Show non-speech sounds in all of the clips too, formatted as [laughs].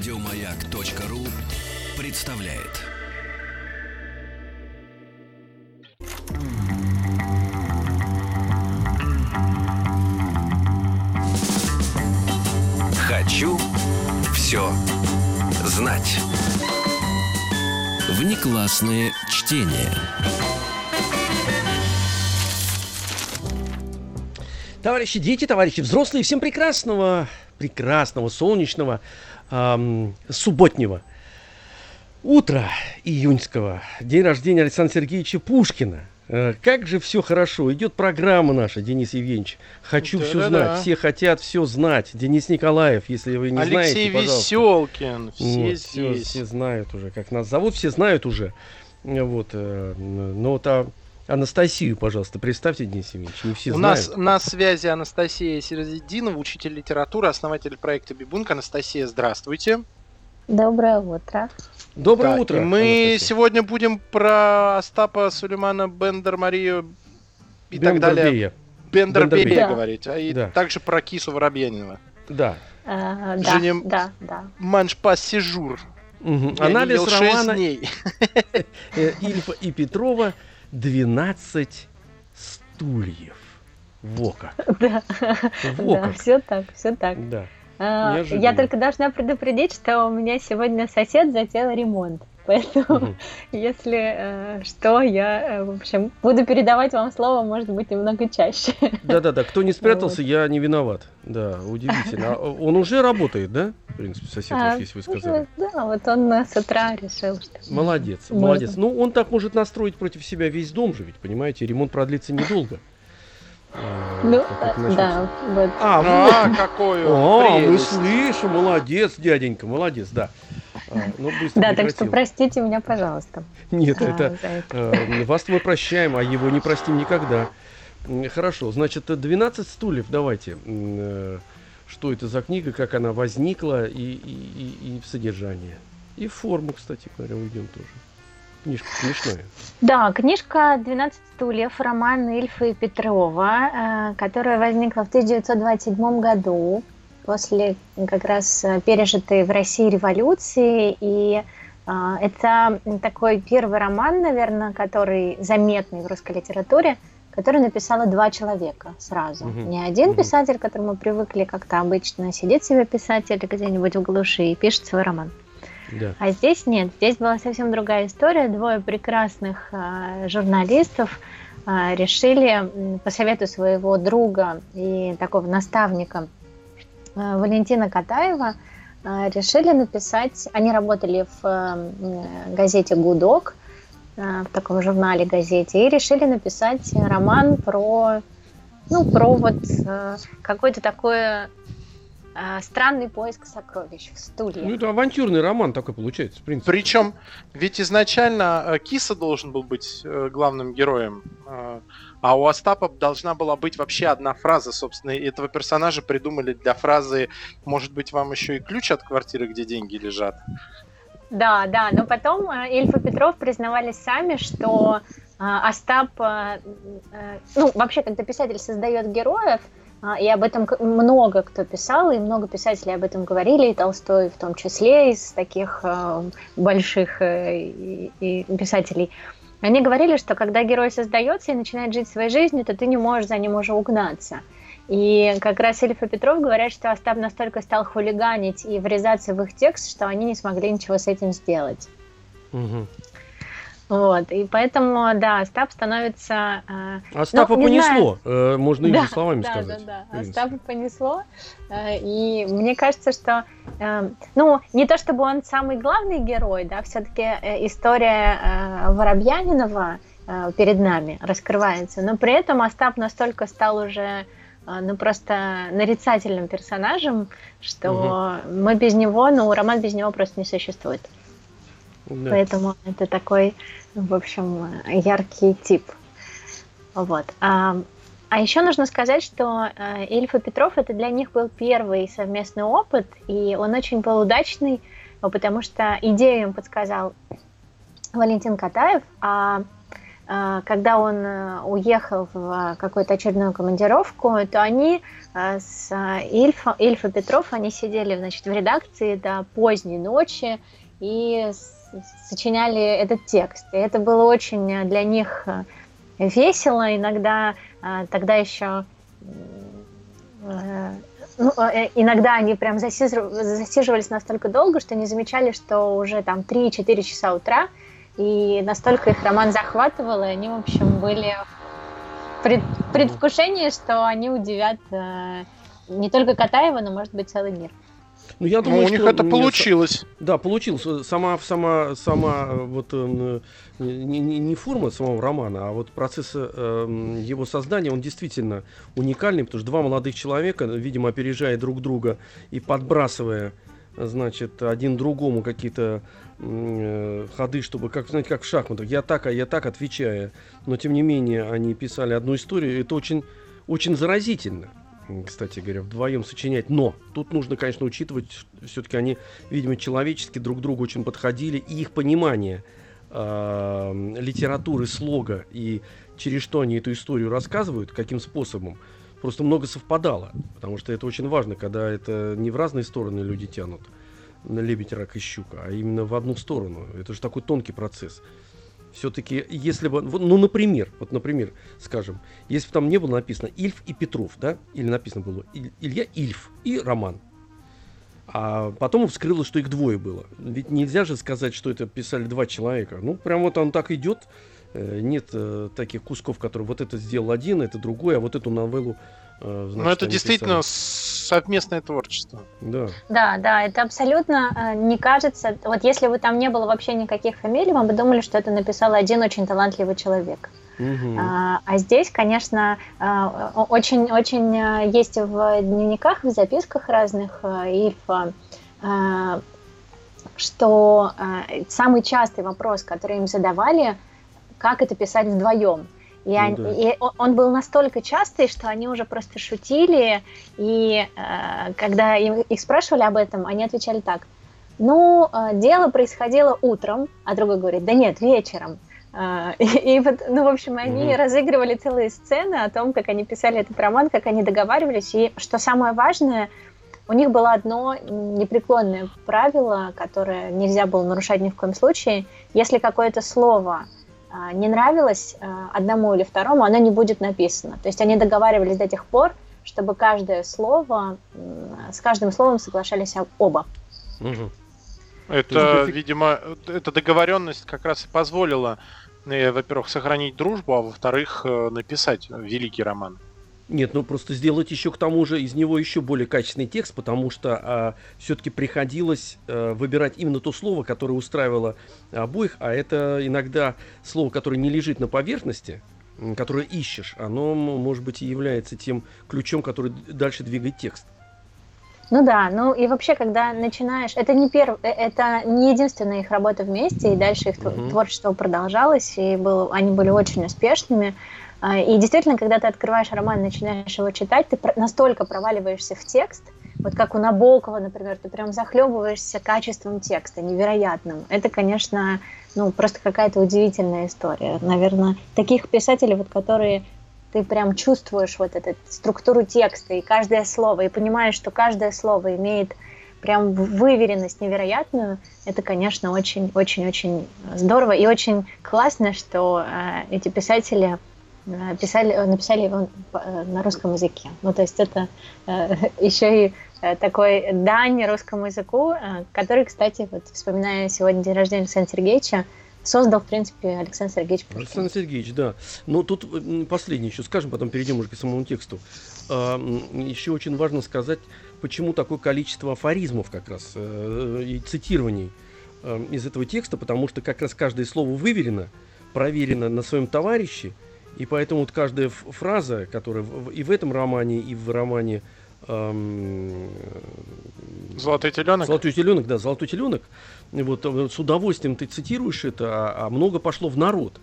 Радиомаяк.ру представляет. Хочу все знать. Внеклассное чтение. Товарищи дети, товарищи взрослые, всем прекрасного, прекрасного, солнечного, эм, субботнего утра июньского. День рождения Александра Сергеевича Пушкина. Э, как же все хорошо. Идет программа наша, Денис Евгеньевич. Хочу Да, все да, знать. да. Все хотят все знать. Денис Николаев, если вы не Алексей знаете, пожалуйста. Веселкин, все Вот, все, все знают уже, как нас зовут, все знают уже. Э, Вот, э, вот а Анастасию, пожалуйста, представьте, Денис Евгеньевич, не все У знают. нас на связи Анастасия Серединова, учитель литературы, основатель проекта Бибунка. Анастасия, здравствуйте. Доброе утро. Доброе Так, утро. и мы Анастасия. сегодня будем про Остапа Сулеймана Бендер Марию и так далее. Бендербея. Бендербея Бендербея. говорить. А и Да. также про Кису Воробьянинова. Да. А, да, да, да. Маншпа Сижур. Мгм. Я Анализ романа дней. [laughs] э, Ильфа и Петрова «12 стульев». Во как. [laughs] Да, Во да, как. все так, все так. Да. А, Неожиданно. Я только должна предупредить, что у меня сегодня сосед затеял ремонт. Поэтому, [laughs] если э, что, я, э, в общем, буду передавать вам слово, может быть, немного чаще. [laughs] Да-да-да, кто не спрятался, я не виноват. Да, удивительно. А Он уже работает, да? В принципе, сосед А, ваш, если вы сказали. Да, вот он э, с утра решил, что... [laughs] Молодец, Можно. молодец. Ну, он так может настроить против себя весь дом же, ведь, понимаете, ремонт продлится недолго. А, Ну, э, да, вот. А, вот. А, какой он О, мы прелесть. слышим, молодец, дяденька, молодец, да. А, ну, быстро Да, так что простите меня, пожалуйста. Нет, это это. э, вас мы прощаем, а его не простим никогда. Хорошо, значит, 12 стульев, давайте. Э, Что это за книга, как она возникла и, и, и, и в содержании. И в форму, кстати говоря, уйдем тоже. Книжка смешная. Да, книжка «12 стульев», роман Ильфа и Петрова, э, которая возникла в 1927 году после как раз э, пережитой в России революции. И э, это такой первый роман, наверное, который заметный в русской литературе, который написало два человека сразу. Мгм. Не один Мгм. писатель, к которому привыкли как-то обычно, сидит себе писатель где-нибудь в глуши и пишет свой роман. Да. А здесь нет, здесь была совсем другая история. Двое прекрасных а, журналистов а, решили по совету своего друга и такого наставника Валентина Катаева а, решили написать. Они работали в м, газете Гудок, в таком журнале газете, и решили написать роман про ну про вот какое-то такое странный поиск сокровищ в стулье. Ну, это авантюрный роман такой получается, в принципе. Причем, ведь изначально э, Киса должен был быть э, главным героем, э, а у Остапа должна была быть вообще одна фраза, собственно, и этого персонажа придумали для фразы «Может быть, вам еще и ключ от квартиры, где деньги лежат?» Да, да, но потом э, Ильф и Петров признавались сами, что Остап, ну, вообще, когда писатель создает героев, и об этом много кто писал, и много писателей об этом говорили, и Толстой в том числе, из таких э, больших э, писателей, они говорили, что когда герой создается и начинает жить своей жизнью, то ты не можешь за ним уже угнаться. И как раз Ильф и Петров говорят, что Остап настолько стал хулиганить и врезаться в их текст, что они не смогли ничего с этим сделать. Мгм. Вот, и поэтому, да, Остап становится... э, Остапа Ну, не понесло, э, можно иными да, словами да, сказать. Да, да, принципе. Остапа понесло. э, И мне кажется, что, э, ну, не то чтобы он самый главный герой, да, все-таки история э, Воробьянинова э, перед нами раскрывается, но при этом Остап настолько стал уже э, ну, просто нарицательным персонажем, что мы без него, ну, роман без него просто не существует. Да. Поэтому это такой, в общем, яркий тип. Вот. А, а еще нужно сказать, что э, Ильф Петров это для них был первый совместный опыт, и он очень был удачный, потому что идею им подсказал Валентин Катаев, а э, когда он э, уехал в какую-то очередную командировку, то они с Ильф и Петров, они сидели, значит, в редакции до поздней ночи и сочиняли этот текст. И это было очень для них весело. Иногда тогда еще ну, э, иногда они прям засиживались настолько долго, что не замечали, что уже там 3-4 часа утра, и настолько их роман захватывал, и они, в общем, были в пред, предвкушении, что они удивят э, не только Катаева, но, может быть, целый мир. Ну, я думаю, ну, у них это получилось. Да, получилось. Сама, сама, сама вот э, не, не, не форма самого романа, а вот процесс э, его создания, он действительно уникальный, потому что два молодых человека, видимо, опережая друг друга и подбрасывая, значит, один другому какие-то э, ходы, чтобы, как, знаете, как в шахматах, я так, а я так, отвечая, но тем не менее они писали одну историю, это очень, очень заразительно кстати говоря, вдвоем сочинять. Но тут нужно, конечно, учитывать, все-таки они, видимо, человечески друг к другу очень подходили, и их понимание э, литературы, слога и через что они эту историю рассказывают, каким способом, просто много совпадало. Потому что это очень важно, когда это не в разные стороны люди тянут на лебедь, рак и щука, а именно в одну сторону. Это же такой тонкий процесс все-таки, если бы, ну, например, вот, например, скажем, если бы там не было написано Ильф и Петров, да, или написано было Илья Ильф и Роман, а потом вскрылось, что их двое было. Ведь нельзя же сказать, что это писали два человека. Ну, прям вот он так идет, нет э, таких кусков, которые вот это сделал один, это другой, а вот эту новеллу Э, значит, Но это действительно писали. совместное творчество. Да. Да, да, это абсолютно э, не кажется. Вот если бы там не было вообще никаких фамилий, мы бы думали, что это написал один очень талантливый человек. Угу. А, а здесь, конечно, очень-очень э, есть в дневниках, в записках разных Ильфа, что самый частый вопрос, который им задавали, как это писать вдвоем. И, ну, они, да. и он был настолько частый, что они уже просто шутили, и э, когда им, их спрашивали об этом, они отвечали так. Ну, э, дело происходило утром, а другой говорит, да нет, вечером. Э, и, [laughs] и вот, ну, в общем, они mm разыгрывали целые сцены о том, как они писали этот роман, как они договаривались, и что самое важное, у них было одно непреклонное правило, которое нельзя было нарушать ни в коем случае. Если какое-то слово не нравилось а, одному или второму, оно не будет написано. То есть они договаривались до тех пор, чтобы каждое слово, с каждым словом соглашались оба. Угу. Это, видимо, эта договоренность как раз и позволила, э, во-первых, сохранить дружбу, а во-вторых, э, написать великий роман. Нет, ну просто сделать еще к тому же из него еще более качественный текст, потому что а, все-таки приходилось а, выбирать именно то слово, которое устраивало обоих, а это иногда слово, которое не лежит на поверхности, которое ищешь, оно, может быть, и является тем ключом, который дальше двигает текст. Ну да, ну и вообще, когда начинаешь, это не перв, э, это не единственная их работа вместе, и дальше их uh-huh. творчество продолжалось, и был, они были очень успешными. А, и действительно, когда ты открываешь роман, начинаешь его читать, ты настолько проваливаешься в текст, вот как у Набокова, например, ты прям захлебываешься качеством текста, невероятным. Это, конечно, ну, просто какая-то удивительная история. Наверное, таких писателей, вот, которые ты прям чувствуешь вот эту структуру текста и каждое слово, и понимаешь, что каждое слово имеет прям выверенность невероятную, это, конечно, очень-очень-очень здорово и очень классно, что э, эти писатели писали, э, написали его э, на русском языке. Ну, то есть это [laughs] еще и такой дань русскому языку, который, кстати, вот вспоминая сегодня день рождения Александра Сергеевича, создал, в принципе, Александр Сергеевич Пушкин. Александр Сергеевич, да. Но тут последнее еще скажем, потом перейдем уже к самому тексту. А, еще очень важно сказать, почему такое количество афоризмов как раз и цитирований из этого текста, потому что как раз каждое слово выверено, проверено на своем товарище – и поэтому вот каждая фраза, которая и в этом романе, и в романе эм, Золотой теленок. Золотой теленок, да, золотой теленок. Вот, вот с удовольствием ты цитируешь это, а, а много пошло в народ.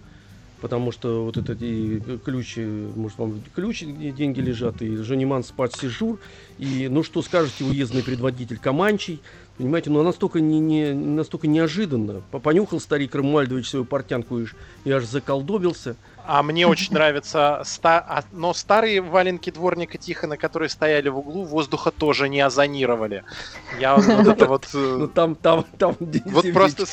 Потому что вот этот и ключ, может, вам ключ, где деньги лежат, и Жениман спать сижур, и ну что скажете, уездный предводитель Каманчий, Понимаете, но настолько, не, не, настолько неожиданно. Понюхал старик Рамуальдович свою портянку и, и аж заколдобился. А мне очень нравится, ста... а, но старые валенки дворника Тихона, которые стояли в углу, воздуха тоже не озонировали. Я вот [laughs] это вот... Ну э, там, там, там... [laughs] Вот просто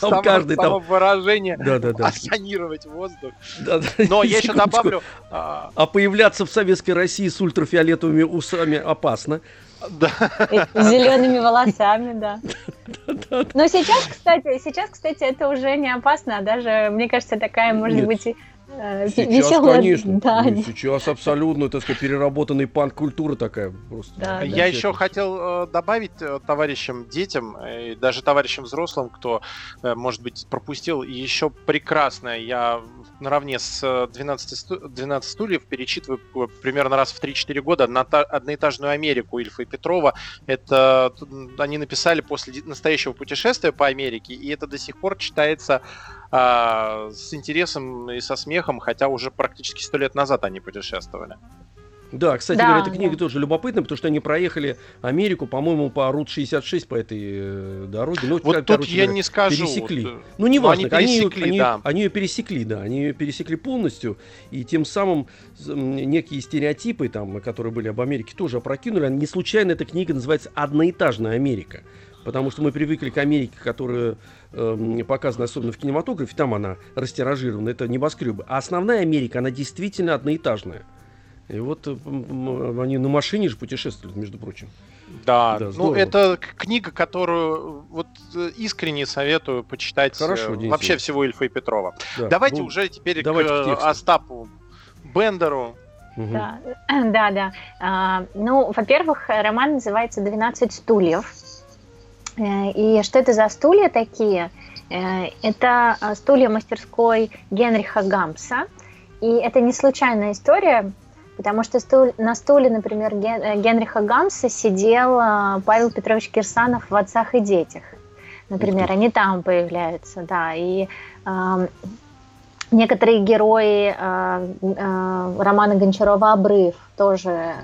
там, каждый там... выражение озонировать воздух. [laughs] Но я еще добавлю... А... а появляться в Советской России с ультрафиолетовыми усами опасно. Да. Зелеными волосами, да. Но сейчас, кстати, сейчас, кстати, это уже не опасно, а даже, мне кажется, такая, может Нет. быть, Сейчас, веселая, конечно. Да. Ну, сейчас абсолютно, так сказать, переработанный панк-культура такая просто. Да, Я да. еще хотел э, добавить э, товарищам, детям, и даже товарищам взрослым, кто, может быть, пропустил, еще прекрасное. Я наравне с 12, 12 стульев перечитываю примерно раз в 3-4 года одноэтажную Америку Ильфа и Петрова. Это они написали после настоящего путешествия по Америке, и это до сих пор читается а, с интересом и со смехом, хотя уже практически сто лет назад они путешествовали. Да, кстати да, говоря, эта книга да. тоже любопытна, потому что они проехали Америку, по-моему, по Рут 66 по этой э, дороге. Ну, вот как, тут короче, я говоря, не скажу. Пересекли. Вот, ну, не важно, они, пересекли, они, да. они, ее пересекли, да, они ее пересекли полностью, и тем самым некие стереотипы, там, которые были об Америке, тоже опрокинули. Не случайно эта книга называется «Одноэтажная Америка». Потому что мы привыкли к Америке, которая э, показана особенно в кинематографе, там она растиражирована, это небоскребы. А основная Америка, она действительно одноэтажная. И вот э, они на машине же путешествуют, между прочим. Да, да ну это книга, которую вот э, искренне советую почитать Хорошо, э, вообще всего Ильфа и Петрова. Да. Давайте ну, уже теперь давайте к, к Остапу Бендеру. Угу. Да, [clears throat] да. да. А, ну, во-первых, роман называется «12 стульев». И что это за стулья такие? Это стулья мастерской Генриха Гамса. И это не случайная история, Потому что стул, на стуле, например, э, Генриха Гамса сидел э, Павел Петрович Кирсанов в «Отцах и детях». Например, они там появляются, да. И э, некоторые герои э, э, романа Гончарова «Обрыв» тоже э,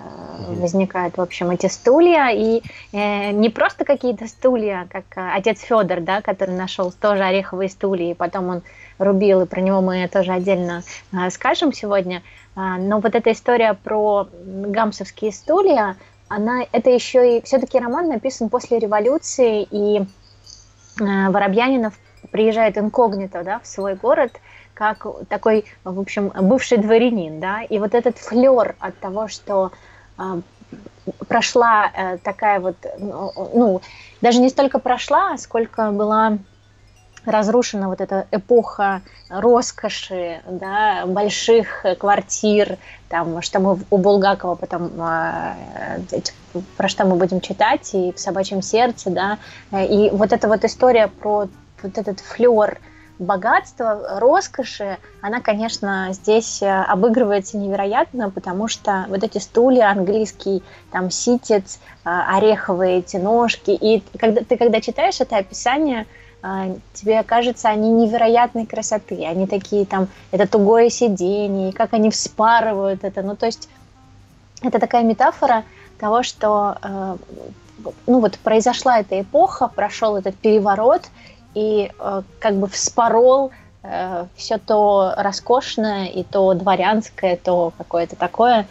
возникают, в общем, эти стулья. И э, не просто какие-то стулья, как э, отец Федор, да, который нашел тоже ореховые стулья, и потом он рубил, и про него мы тоже отдельно э, скажем сегодня – а, но вот эта история про гамсовские стулья, она, это еще и все-таки роман написан после революции, и э, Воробьянинов приезжает инкогнито да, в свой город, как такой, в общем, бывший дворянин, да, и вот этот флер от того, что э, прошла э, такая вот, ну, ну, даже не столько прошла, сколько была разрушена вот эта эпоха роскоши, да, больших квартир, там, что мы у Булгакова потом, а, про что мы будем читать, и в «Собачьем сердце», да, и вот эта вот история про вот этот флер богатства, роскоши, она, конечно, здесь обыгрывается невероятно, потому что вот эти стулья, английский там ситец, а, ореховые эти ножки, и когда ты когда читаешь это описание, а, тебе кажется, они невероятной красоты, они такие там, это тугое сиденье, как они вспарывают это, ну то есть это такая метафора того, что э, ну вот произошла эта эпоха, прошел этот переворот и э, как бы вспорол э, все то роскошное и то дворянское, то какое-то такое,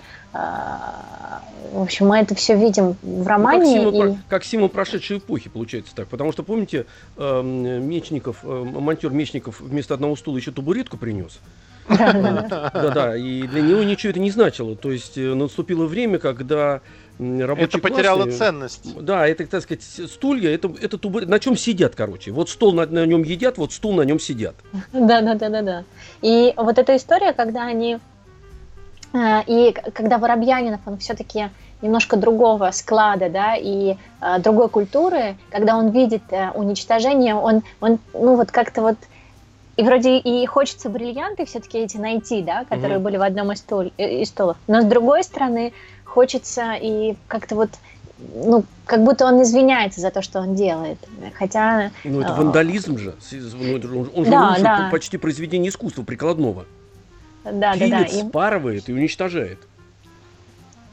в общем, мы это все видим в романе. Ну, как, символ, и... как символ прошедшей эпохи, получается так. Потому что, помните, э, Мечников, э, монтер Мечников вместо одного стула еще табуретку принес. Да-да, и для него ничего это не значило. То есть э, наступило время, когда рабочий Это потеряло класс, ценность. Да, это, так сказать, стулья, это, это табурет, на чем сидят, короче. Вот стол на, на нем едят, вот стул на нем сидят. Да-да-да-да-да. И вот эта история, когда они Э, и когда Воробьянинов, он все-таки немножко другого склада, да, и э, другой культуры, когда он видит э, уничтожение, он, он, ну вот как-то вот, и вроде и хочется бриллианты все-таки эти найти, да, которые mm-hmm. были в одном из, стол, э, из столов, но с другой стороны хочется и как-то вот ну, как будто он извиняется за то, что он делает. Хотя... Ну, это вандализм же. Ну, он же да, да. почти произведение искусства прикладного. Да, Пилит, да, да. спарывает и уничтожает.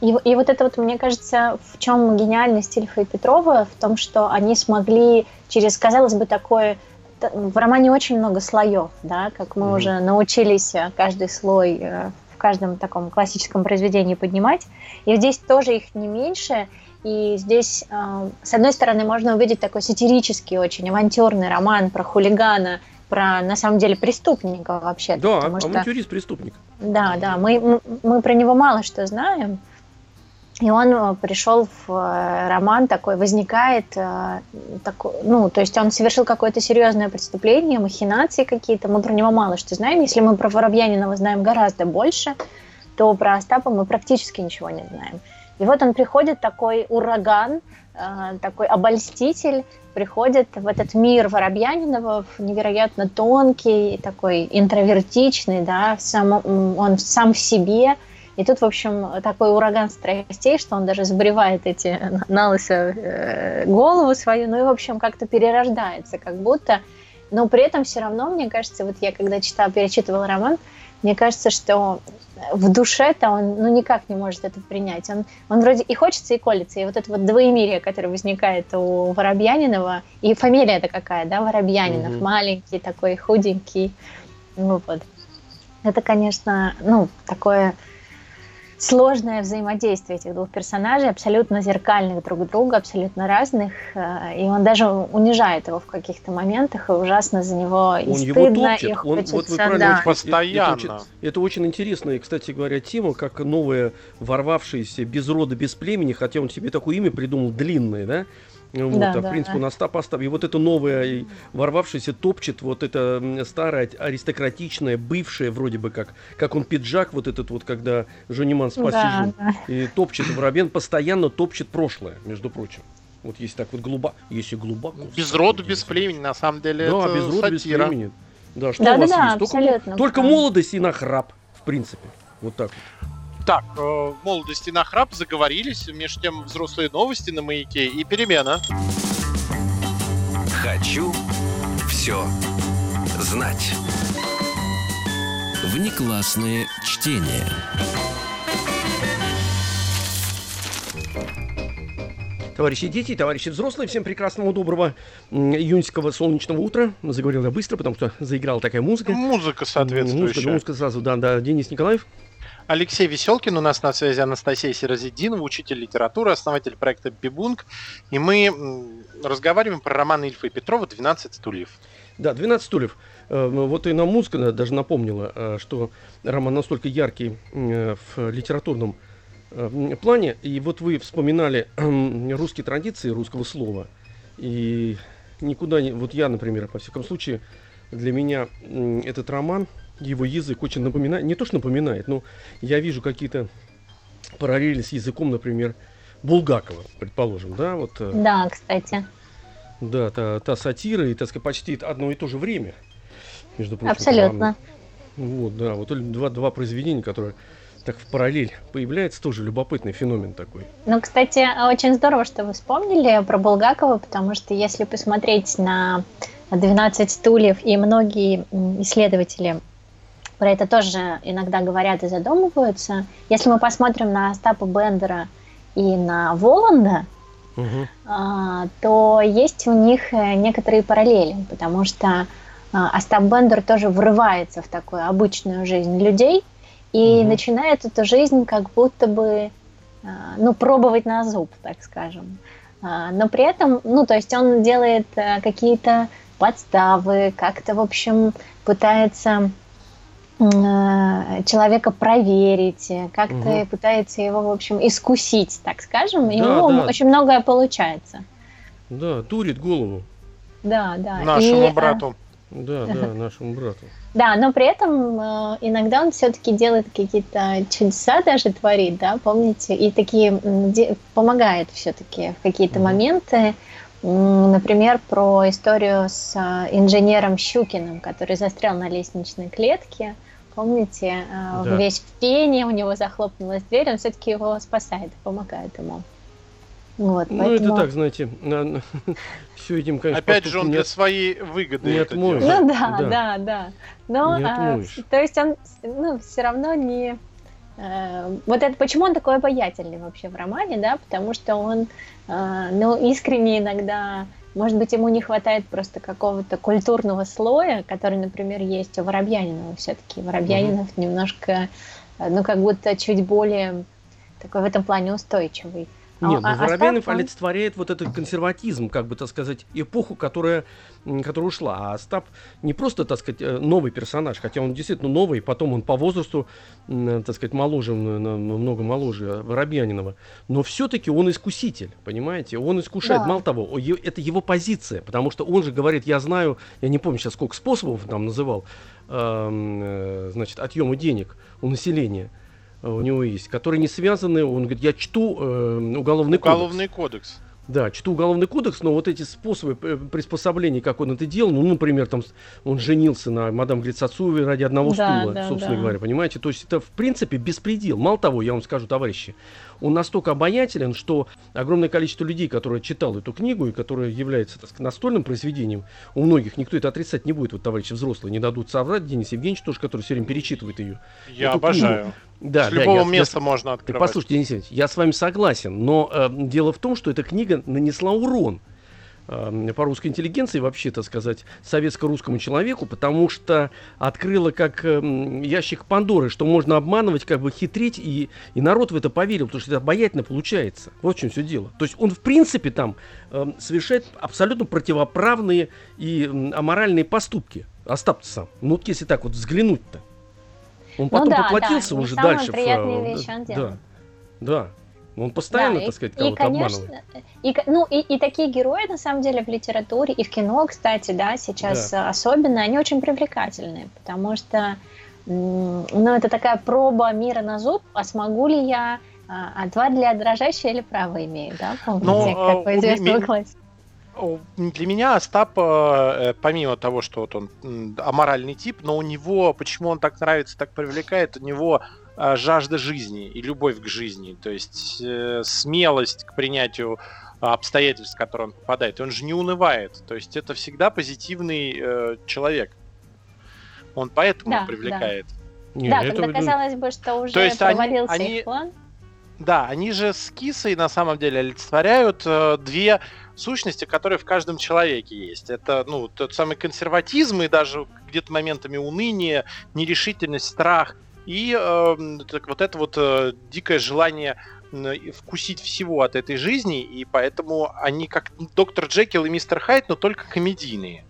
и, и вот это вот, мне кажется, в чем гениальность Ильфа и Петрова, в том, что они смогли через, казалось бы, такое... В романе очень много слоев, да, как мы mm-hmm. уже научились э, каждый слой э, каждом таком классическом произведении поднимать. И здесь тоже их не меньше. И здесь, э, с одной стороны, можно увидеть такой сатирический, очень авантюрный роман про хулигана, про, на самом деле, преступника вообще. Да, авантюрист, преступник. Да, да, мы, мы про него мало что знаем, и он э, пришел в э, роман такой, возникает э, такой, ну, то есть он совершил какое-то серьезное преступление, махинации какие-то. Мы про него мало что знаем. Если мы про Воробьянинова знаем гораздо больше, то про Остапа мы практически ничего не знаем. И вот он приходит, такой ураган, такой обольститель, приходит в этот мир Воробьянинова, невероятно тонкий, такой интровертичный, да, сам, он сам в себе – и тут, в общем, такой ураган страстей, что он даже сбривает эти [laughs] на лысо э, голову свою, ну и, в общем, как-то перерождается, как будто. Но при этом все равно, мне кажется, вот я когда читала, перечитывала роман, мне кажется, что в душе-то он ну, никак не может это принять. Он, он вроде и хочется, и колется. И вот это вот двоемирие, которое возникает у Воробьянинова, и фамилия это какая, да, Воробьянинов, mm-hmm. маленький такой, худенький. Ну вот. Это, конечно, ну, такое сложное взаимодействие этих двух персонажей, абсолютно зеркальных друг друга, абсолютно разных, э, и он даже унижает его в каких-то моментах, и ужасно за него и он стыдно, его топчет. и хочется, он, вот вы правильно, да. постоянно. Это, это, это очень интересная, кстати говоря, тема, как новое ворвавшееся без рода, без племени, хотя он себе такое имя придумал длинное, да, вот, да, а да, в принципе, да. он Остап Остап. И вот это новое, ворвавшееся, топчет вот это старое, аристократичное, бывшее вроде бы как, как он пиджак вот этот вот, когда Жониман спас да, да. И топчет Воробен, постоянно топчет прошлое, между прочим. Вот если так вот глубоко, если глубоко. Без рода, без племени, на самом деле, да, это без рода, без племени. Да, что да, у вас да, есть? Только, только молодость и нахрап, в принципе. Вот так вот. Так, э, молодости на храп заговорились, между тем взрослые новости на маяке и перемена. Хочу все знать. Внеклассные чтения. Товарищи дети, товарищи взрослые, всем прекрасного, доброго июньского солнечного утра. Заговорил я быстро, потому что заиграла такая музыка. Музыка соответствующая. Музыка, музыка сразу, да, да. Денис Николаев. Алексей Веселкин, у нас на связи Анастасия Сирозидинова, учитель литературы, основатель проекта Бибунг. И мы разговариваем про роман Ильфа и Петрова «12 стульев». Да, «12 стульев». Э, вот и нам музыка даже напомнила, э, что роман настолько яркий э, в литературном плане. И вот вы вспоминали русские традиции русского слова. И никуда не... Вот я, например, по всяком случае, для меня этот роман – его язык очень напоминает, не то что напоминает, но я вижу какие-то параллели с языком, например, Булгакова, предположим, да, вот. Э, да, кстати. Да, та, та сатира и, так сказать, почти одно и то же время, между прочим. Абсолютно. Вот, да, вот два, два произведения, которые так в параллель появляется, тоже любопытный феномен такой. Ну, кстати, очень здорово, что вы вспомнили про Булгакова, потому что если посмотреть на 12 стульев, и многие исследователи про это тоже иногда говорят и задумываются. Если мы посмотрим на Остапа Бендера и на Воланда, угу. то есть у них э, некоторые параллели, потому что а, Остап Бендер тоже врывается в такую обычную жизнь людей и угу. начинает эту жизнь как будто бы а, ну, пробовать на зуб, так скажем. Но при этом, ну, то есть он делает э, какие-то подставы, как-то, в общем, пытается человека проверить, как-то угу. пытается его, в общем, искусить, так скажем, и да, у него да. очень многое получается. Да, турит голову. Да, да. Нашему и, э, брату. Да, [laughs] да, нашему брату. Да, но при этом э, иногда он все-таки делает какие-то чудеса, даже творит, да, помните, и такие помогает все-таки в какие-то моменты. Например, про историю с инженером Щукиным, который застрял на лестничной клетке. Помните, э, да. весь в пене, у него захлопнулась дверь, он все-таки его спасает, помогает ему. Вот, ну, поэтому... это так, знаете, [laughs] все этим, конечно, Опять же, он для своей выгоды не отмоешь. Ну да, да, да. Но, а, то есть он ну, все равно не, э, вот это почему он такой обаятельный вообще в романе, да, потому что он, э, ну, искренне иногда, может быть, ему не хватает просто какого-то культурного слоя, который, например, есть у Воробьянинова все-таки. Воробьянинов mm-hmm. немножко, ну, как будто чуть более такой в этом плане устойчивый. Нет, ну, а, Воробьянов Остап, олицетворяет вот этот консерватизм, как бы, так сказать, эпоху, которая, которая ушла. А Остап не просто, так сказать, э, новый персонаж, хотя он действительно новый, потом он по возрасту, так сказать, моложе, много моложе Воробьянинова, но все-таки он искуситель, понимаете? Он искушает. Да. Мало того, это его позиция, потому что он же говорит, я знаю, я не помню сейчас, сколько способов там называл, э, значит, отъема денег у населения – у него есть, которые не связаны, он говорит, я чту э, уголовный, уголовный кодекс. кодекс. Да, чту уголовный кодекс, но вот эти способы э, приспособления, как он это делал, ну, например, там он женился на мадам Глицацуевой ради одного да, стула, да, собственно да. говоря, понимаете? То есть это, в принципе, беспредел. Мало того, я вам скажу, товарищи, он настолько обаятелен, что огромное количество людей, которые читал эту книгу и которая является так сказать, настольным произведением, у многих никто это отрицать не будет, вот товарищи взрослые не дадут соврать, Денис Евгеньевич тоже, который все время перечитывает ее. Я обожаю. Книгу. Да, с да, любого я, места я, можно открывать. Так послушайте, Денис Евгеньевич, я с вами согласен, но э, дело в том, что эта книга нанесла урон э, по русской интеллигенции, вообще, так сказать, советско-русскому человеку, потому что открыла как э, ящик Пандоры, что можно обманывать, как бы хитрить, и, и народ в это поверил, потому что это обаятельно получается. Вот в чем все дело. То есть он, в принципе, там э, совершает абсолютно противоправные и э, аморальные поступки. Остап сам. Ну, вот если так вот взглянуть-то. Он ну потом ну, да, поплатился да, уже дальше. Приятные в, вещи он делал. Да, да. Он постоянно, да, так сказать, кого-то обманывает. И, ну, и, и такие герои, на самом деле, в литературе и в кино, кстати, да, сейчас да. особенно, они очень привлекательные, потому что, ну, это такая проба мира на зуб, а смогу ли я, а, а два для дрожащие или право имею, да, помните, Но, как по известному классику? Для меня Остап, э, помимо того, что вот он аморальный тип, но у него, почему он так нравится, так привлекает, у него э, жажда жизни и любовь к жизни, то есть э, смелость к принятию обстоятельств, в которые он попадает. И он же не унывает, то есть это всегда позитивный э, человек. Он поэтому да, привлекает. Да, Нет, да это... когда казалось бы, что уже то есть провалился они, их план. Да, они же с Кисой на самом деле олицетворяют э, две сущности, которые в каждом человеке есть. Это, ну, тот самый консерватизм и даже где-то моментами уныние, нерешительность, страх. И э, так вот это вот э, дикое желание вкусить всего от этой жизни, и поэтому они как доктор Джекил и мистер Хайд, но только комедийные.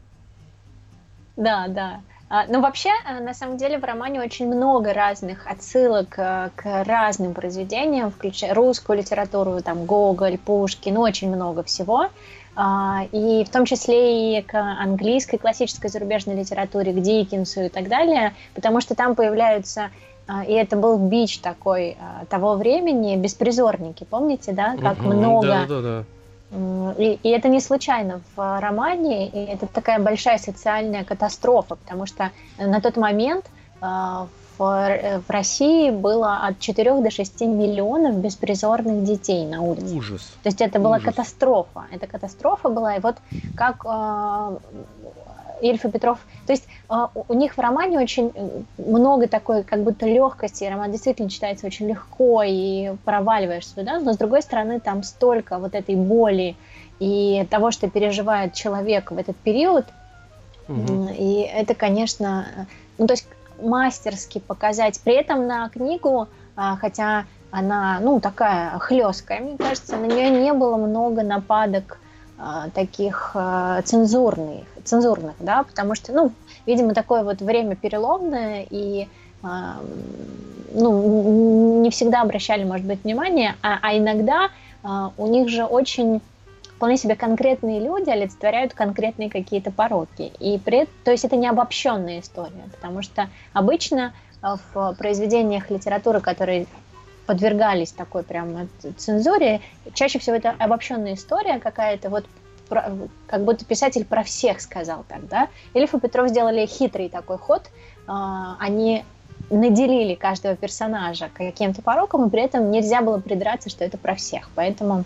Да, да. А, ну, вообще, э, на самом деле, в романе очень много разных отсылок э, к разным произведениям, включая русскую литературу, там, Гоголь, Пушкин, ну, очень много всего. А, и в том числе и к английской классической зарубежной литературе, к Диккенсу и так далее, потому что там появляются а, и это был бич такой того времени, беспризорники, помните, да, как угу, много да, да, да и, и это не случайно в романе, и это такая большая социальная катастрофа, потому что на тот момент э, в, в России было от 4 до 6 миллионов беспризорных детей на улице. Ужас. То есть это была Ужас. катастрофа. Это катастрофа была, и вот как э, Ильф и Петров. То есть а, у них в романе очень много такой как будто легкости. Роман действительно читается очень легко и проваливаешься туда, но с другой стороны там столько вот этой боли и того, что переживает человек в этот период. Угу. И это, конечно, ну то есть мастерски показать. При этом на книгу, а, хотя она, ну, такая хлесткая, мне кажется, на нее не было много нападок а, таких цензурных, цензурных, да, потому что, ну, видимо, такое вот время переломное, и а, ну, не всегда обращали, может быть, внимание, а, а иногда у них же очень вполне себе конкретные люди олицетворяют конкретные какие-то пороки. И при, то есть это не обобщенная история, потому что обычно в произведениях литературы, которые подвергались такой прям цензуре, чаще всего это обобщенная история какая-то, вот про, как будто писатель про всех сказал так, да. Ильф и Петров сделали хитрый такой ход, а, они наделили каждого персонажа каким-то пороком, и при этом нельзя было придраться, что это про всех. Поэтому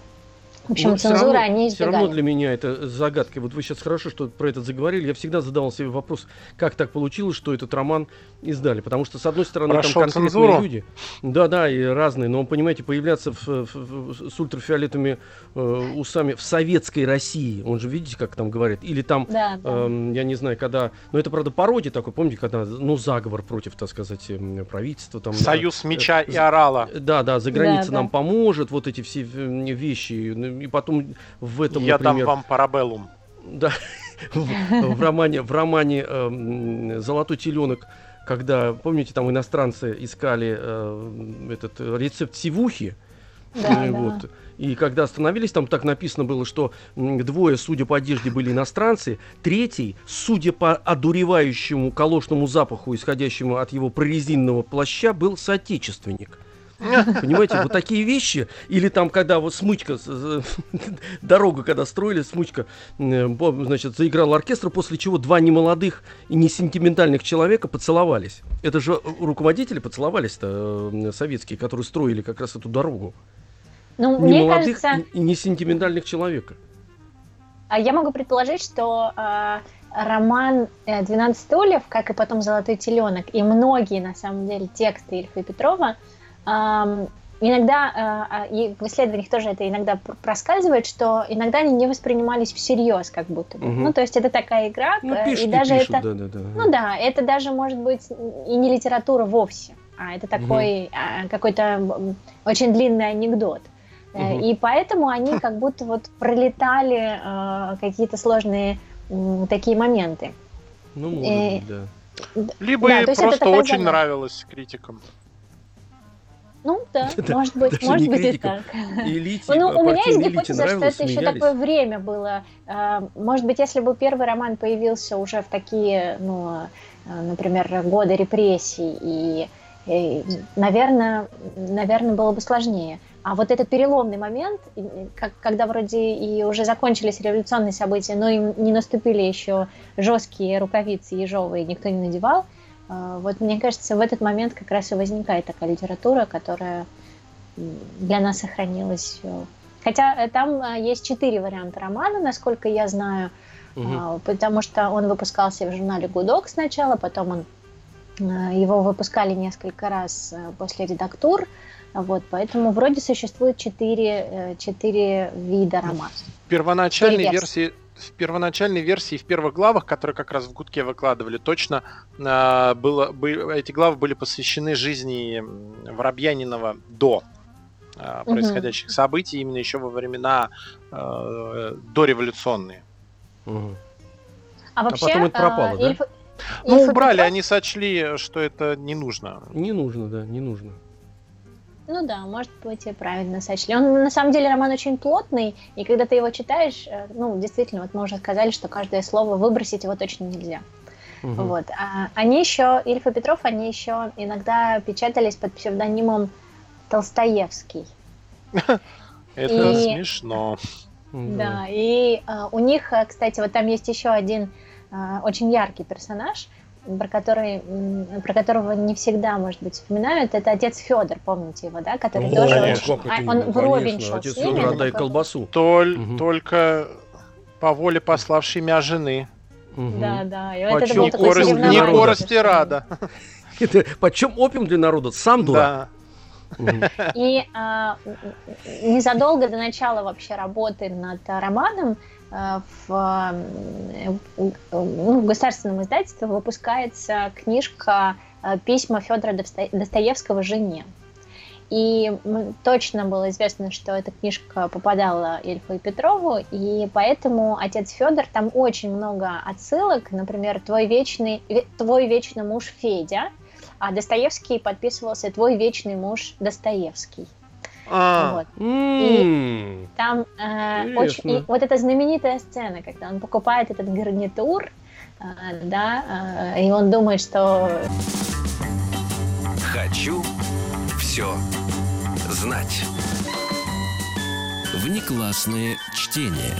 В общем, всё цензуры равно- они Все равно избегали. для меня это загадка. Вот вы сейчас хорошо, что про это заговорили. Я всегда задавал себе вопрос, как так получилось, что этот роман издали. Потому что, с одной стороны, Прошел там конкретные цензуру? люди. Да-да, и разные. Но, понимаете, появляться в- в- с ультрафиолетовыми э, усами в советской России. Он же, видите, как там говорят. Или там, Да, да. эм, я не знаю, когда... Ну, это, правда, пародия такой. Помните, когда, ну, заговор против, так сказать, эм, правительства. Там, Союз э, меча э, и орала. Да, да, за границей Да, нам да. поможет, вот эти все э, вещи. И потом в этом, Я дам например, вам парабеллум. да, в, в романе, в романе эм, Золотой теленок, когда, помните, там иностранцы искали э, этот э, рецепт сивухи, Да, э, да. вот. И когда остановились, там так написано было, что двое, судя по одежде, были иностранцы, третий, судя по одуревающему колошному запаху, исходящему от его прорезиненного плаща, был соотечественник. [laughs] Понимаете, вот такие вещи. Или там, когда вот смычка, [laughs] дорога, когда строили, смычка, э, значит, заиграл оркестр, после чего два немолодых и не сентиментальных человека поцеловались. Это же руководители поцеловались-то, э, советские, которые строили как раз эту дорогу. Ну, Не мне молодых кажется, и, не сентиментальных человека. а я могу предположить, что а, роман э, «12 стульев», как и потом «Золотой теленок», и многие, на самом деле, тексты Ильфа и Петрова, иногда, а, а, и в исследованиях тоже это иногда пр- проскальзывает, что иногда они не воспринимались всерьез, как будто бы. Мгм. Ну, то есть это такая игра, Ну, э, пишут и даже пишут, это... да, да, да. Ну да, это даже может быть и не литература вовсе, а это такой а, какой-то очень длинный анекдот. Э, Мгм. И поэтому они [laughs] как будто вот пролетали э, какие-то сложные м, такие моменты. Ну, может э, быть, да. Либо Да, просто очень загадка. нравилось критикам. Ну да, [laughs] Да, может быть, может быть и критикам. так. Элите, Ну, у меня есть гипотеза, что это еще такое время было. Э, Может быть, если бы первый роман появился уже в такие, ну, э, например, годы репрессий, и, наверное, наверное, было бы сложнее. А вот этот переломный момент, и, как- когда вроде и уже закончились революционные события, но им не наступили еще жесткие рукавицы ежовые, никто не надевал, вот мне кажется, в этот момент как раз и возникает такая литература, которая для нас сохранилась. э. Хотя э, там э, есть четыре варианта романа, насколько я знаю, а, потому что он выпускался в журнале «Гудок» сначала, потом он, его выпускали несколько раз после редактур, вот, поэтому вроде существует четыре, четыре вида романов. В первоначальной версии в первоначальной версии, в первых главах, которые как раз в Гудке выкладывали, точно а, было, бы- эти главы были посвящены жизни Воробьянинова до а, Мгм. происходящих событий, именно еще во времена э, дореволюционные. Мгм. А вообще, потом это пропало, э, да? Ильф- Ну, убрали, они сочли, что это не нужно. Не нужно, да, не нужно. Ну да, может быть, и правильно сочли. Он на самом деле роман очень плотный, и когда ты его читаешь, э, ну, действительно, вот мы уже сказали, что каждое слово выбросить его точно нельзя. Мгм. Вот. А они еще, Ильф и Петров, они еще иногда печатались под псевдонимом Толстоевский. [laughs] Это И- смешно. Да, и а, у них, а, кстати, вот там есть еще один а, очень яркий персонаж, про, который, про которого не всегда, может быть, вспоминают. Это отец Федор, помните его, да? Который О, тоже конечно. очень- а, он вровень конечно, шел Отец с ними, Федор, отдай такой- колбасу. Толь- Мгм. Только по воле пославшей меня жены. Мгм. Да, да. И Почем это был Не такой корость- не корости рада. [laughs] Это почем опиум для народа? Сам дурак. Да. И а, незадолго до начала вообще работы над романом в, а, м, ну, в государственном издательстве выпускается книжка а, «Письма Федора Досто- Достоевского жене». И точно было известно, что эта книжка попадала Ильфу и Петрову, и поэтому отец Федор там очень много отсылок, например, твой вечный, ве- твой вечный муж Федя, а Достоевский подписывался твой вечный муж Достоевский. А, Вот. М. Там э, очень и вот эта знаменитая сцена, когда он покупает этот гарнитур, э, да, э, и он думает, что Хочу все знать. Внеклассные чтения.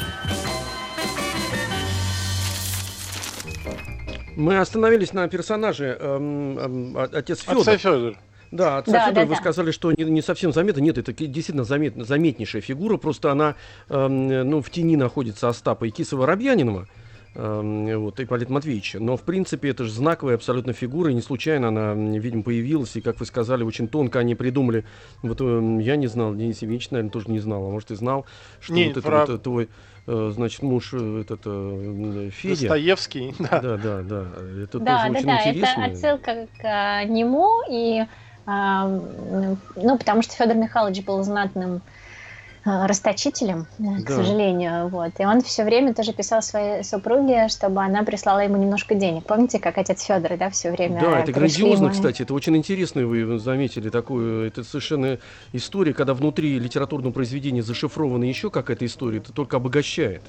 Мы остановились на персонаже эм, эм, о- отец Федор. отца Федор. Да, отца Да, да, вы да. сказали, что не, не совсем заметно. Нет, это действительно заметно, заметнейшая фигура. Просто она эм, ну, в тени находится Остапа и Киса Воробьянинова. эм, вот, Ипполит Матвеевича. Но, в принципе, это же знаковая абсолютно фигура, и не случайно она, видимо, появилась, и, как вы сказали, очень тонко они придумали. Вот эм, я не знал, Денис Евгеньевич, наверное, тоже не знал, а может, и знал, что Не, вот это про- вот, э, твой, э, значит, муж, э, этот, э, Федя. Достоевский, [laughs] да. Да, да, да. Это Да, тоже да, очень да, интересно. это отсылка к нему, и, ну, потому что Федор Михайлович был знатным а, расточителем, да, к Да. сожалению, вот, и он все время тоже писал своей супруге, чтобы она прислала ему немножко денег. Помните, как отец Федор, да, все время Да, это грандиозно, ему- кстати. Это очень интересно, вы заметили такую. Это совершенно история, когда внутри литературного произведения зашифрована еще какая-то история, это только обогащает.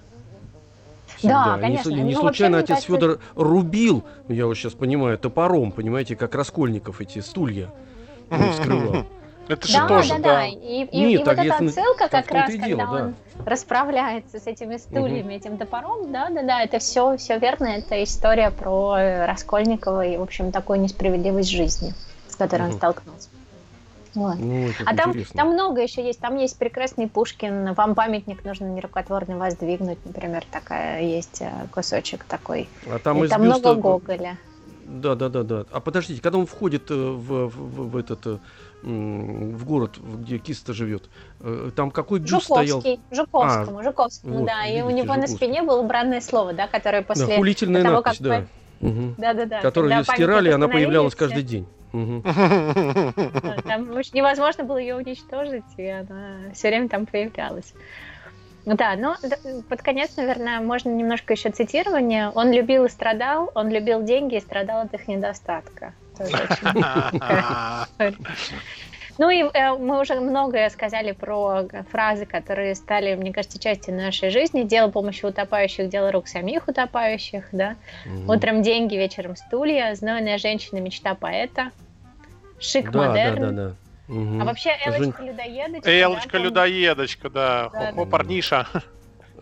Да, И не конечно. Ну, Не, вообще, случайно мне отец кажется- Федор рубил, я вот сейчас понимаю, топором, понимаете, как Раскольников эти стулья ну, вскрывал. [laughs] Это же Да, тоже, да, да. да. И, и- и Нет, вот так эта если- отсылка как раз, и когда дело, да. он расправляется с этими стульями, этим топором, да, да, да, это все, все верно, это история про э, Раскольникова и, в общем, такую несправедливость жизни, с которой он Мгм. столкнулся. Вот. Ну, А там, интересно. там много еще есть. Там есть прекрасный Пушкин. Вам памятник нужно нерукотворный воздвигнуть, например, такая есть э, кусочек такой. А там И из там много Гоголя. Да, да, да, да. А подождите, когда он входит э, в, в- в этот э, в город, где Киста живет, э, там какой бюст стоял? Жуковский, Жуковскому, Жуковскому, вот, да. И у видите, него на Жуковский. спине было бранное слово, да, которое Да, после хулительная того, надпись, как да. вы- Мгм. Да-да-да. Которую когда ее стирали, она появлялась каждый день. Да, Там невозможно было ее уничтожить, и она все время там появлялась. Да, но д- под конец, наверное, можно немножко еще цитирование. Он любил и страдал, он любил деньги и страдал от их недостатка. [laughs] Ну и э, мы уже многое сказали про фразы, которые стали, мне кажется, частью нашей жизни. Дело помощи утопающих, дело рук самих утопающих, да. Мгм. Утром деньги, вечером стулья, знойная женщина, мечта поэта, шик Да, да, модерн. да, да. Мгм. А вообще Элочка-людоедочка. Элочка да, людоедочка, да. Хо-хо, парниша.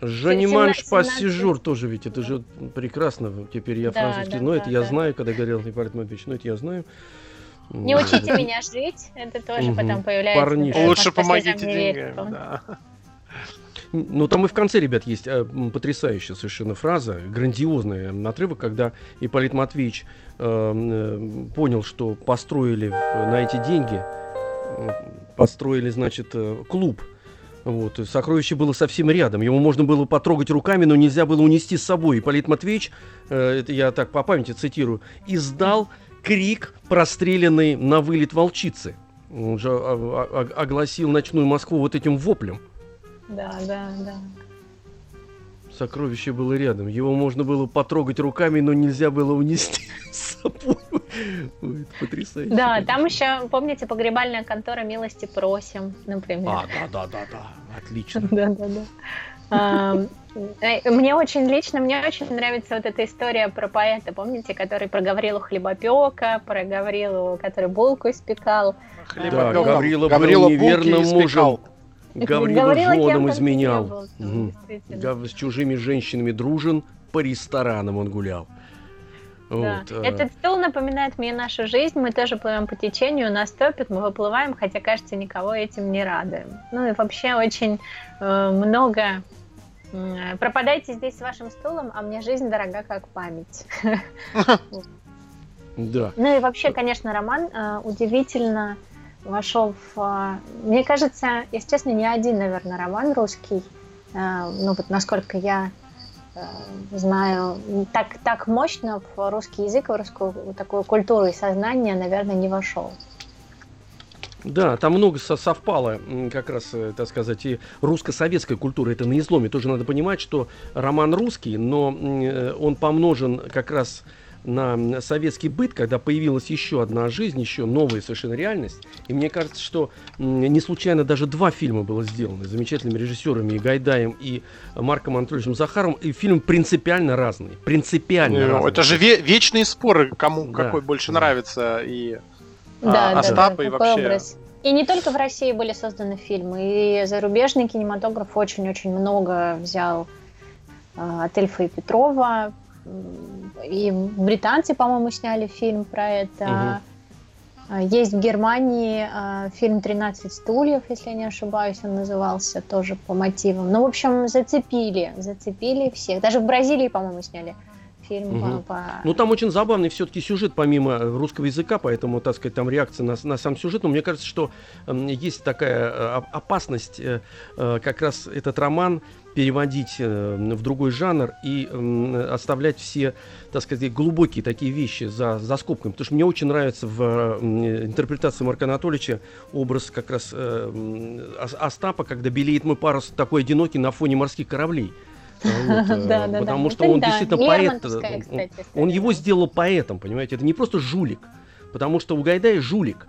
Жаниман 17, Шпассижур тоже ведь, это же прекрасно. Теперь я Да, французский, да, но да, это я да. знаю, когда говорил Ипполит Матвеевич, но это я знаю. Не учите меня жить, это тоже Мгм. потом появляется. Парниша. Лучше «По слезам помогите не верь». деньгами. да. Ну, там и в конце, ребят, есть э, потрясающая совершенно фраза, грандиозный отрывок, когда Ипполит Матвеевич э, э, понял, что построили на эти деньги, построили, значит, э, клуб. Вот, и сокровище было совсем рядом. Его можно было потрогать руками, но нельзя было унести с собой. Ипполит Матвеевич, э, это я так по памяти цитирую, издал крик, простреленный на вылет волчицы. Он же о- о- огласил ночную Москву вот этим воплем. Да, да, да. Сокровище было рядом. Его можно было потрогать руками, но нельзя было унести [laughs] с собой. Ой, это потрясающе. Да, конечно. там еще, помните, погребальная контора милости просим, например. А, да, да, да, да. Отлично. [laughs] Да, да, да. Ам, э, Мне очень лично, мне очень нравится вот эта история про поэта, помните, который про Гаврилу Хлебопека, про Гаврилу, который булку испекал. Да. Гаврила, Гаврила был неверным мужем. Гаврила Гаврила женам изменял. был, С чужими женщинами дружен, по ресторанам он гулял. Да. Вот, э, Этот стул напоминает мне нашу жизнь. Мы тоже плывем по течению, нас топит, мы выплываем, хотя, кажется, никого этим не радуем. Ну и вообще очень э, много... м, Пропадайте здесь с вашим стулом, а мне жизнь дорога как память. [laughs] Да. Ну и вообще, конечно, роман э, удивительно вошел в... э, мне кажется, если честно, не один, наверное, роман русский, э, ну вот насколько я э, знаю, так, так мощно в русский язык, в русскую такую культуру и сознание, наверное, не вошел. Да, там много со- совпало, как раз, э, так сказать, и русско-советская культура. Это на изломе. Тоже надо понимать, что роман русский, но э, он помножен как раз на советский быт, когда появилась еще одна жизнь, еще новая совершенно реальность. И мне кажется, что не случайно даже два фильма было сделано замечательными режиссерами и Гайдаем, и Марком Анатольевичем Захаровым. И фильм принципиально разный. Принципиально Ну, разный. Это же ве- вечные споры, кому Да, какой больше да. нравится. И Да, а, да, да, Остапа и вообще... образ. И не только в России были созданы фильмы, и зарубежный кинематограф очень-очень много взял э, от Эльфа и Петрова. И британцы, по-моему, сняли фильм про это. Есть в Германии фильм «13 стульев», если я не ошибаюсь, он назывался тоже по мотивам. Ну, в общем, зацепили, зацепили всех. Даже в Бразилии, по-моему, сняли фильм угу. по. Ну, там очень забавный все-таки сюжет, помимо русского языка, поэтому, так сказать, там реакция на, на сам сюжет. Но мне кажется, что э, есть такая э, опасность э, э, как раз этот роман переводить э, в другой жанр и э, оставлять все, так сказать, глубокие такие вещи за, за скобками. Потому что мне очень нравится в э, интерпретации Марка Анатольевича образ как раз э, Остапа, когда белеет мой парус такой одинокий на фоне морских кораблей. Вот, [laughs] да, да, потому да. что он да. действительно поэт. Кстати, он, его сделал поэтом, понимаете? Это не просто жулик, потому что у Гайдая жулик.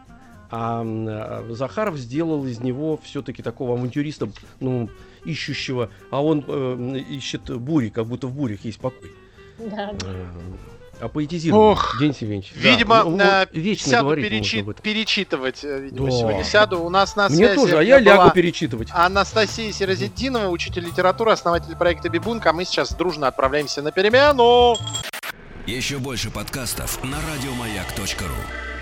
А, а Захаров сделал из него все-таки такого авантюриста, ну, ищущего, а он э, ищет бури, как будто в бурях есть покой. Да. А поэтизировал. Ох, День Севенч. Видимо, да, ну, вечно сяду перечи- перечитывать, э, видимо, да. сегодня сяду. У нас на Мне тоже, а я лягу перечитывать. Анастасия Сирозиддинова, учитель литературы, основатель проекта Бибунка. А мы сейчас дружно отправляемся на перемену. Еще больше подкастов на радиомаяк.ру